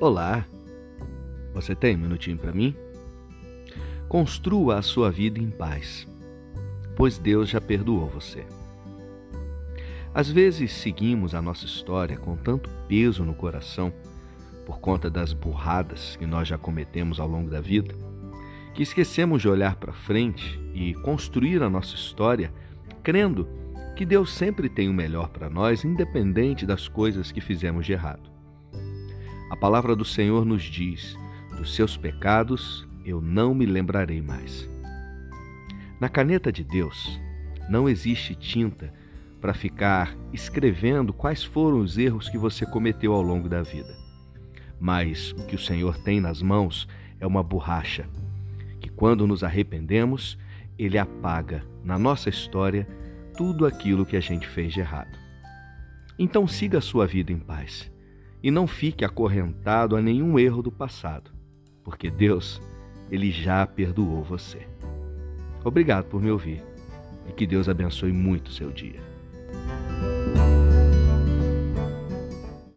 Olá, você tem um minutinho para mim? Construa a sua vida em paz, pois Deus já perdoou você. Às vezes seguimos a nossa história com tanto peso no coração, por conta das burradas que nós já cometemos ao longo da vida, que esquecemos de olhar para frente e construir a nossa história crendo que Deus sempre tem o melhor para nós, independente das coisas que fizemos de errado. A palavra do Senhor nos diz: dos seus pecados eu não me lembrarei mais. Na caneta de Deus não existe tinta para ficar escrevendo quais foram os erros que você cometeu ao longo da vida. Mas o que o Senhor tem nas mãos é uma borracha, que quando nos arrependemos, ele apaga na nossa história tudo aquilo que a gente fez de errado. Então siga a sua vida em paz e não fique acorrentado a nenhum erro do passado, porque Deus, ele já perdoou você. Obrigado por me ouvir e que Deus abençoe muito o seu dia.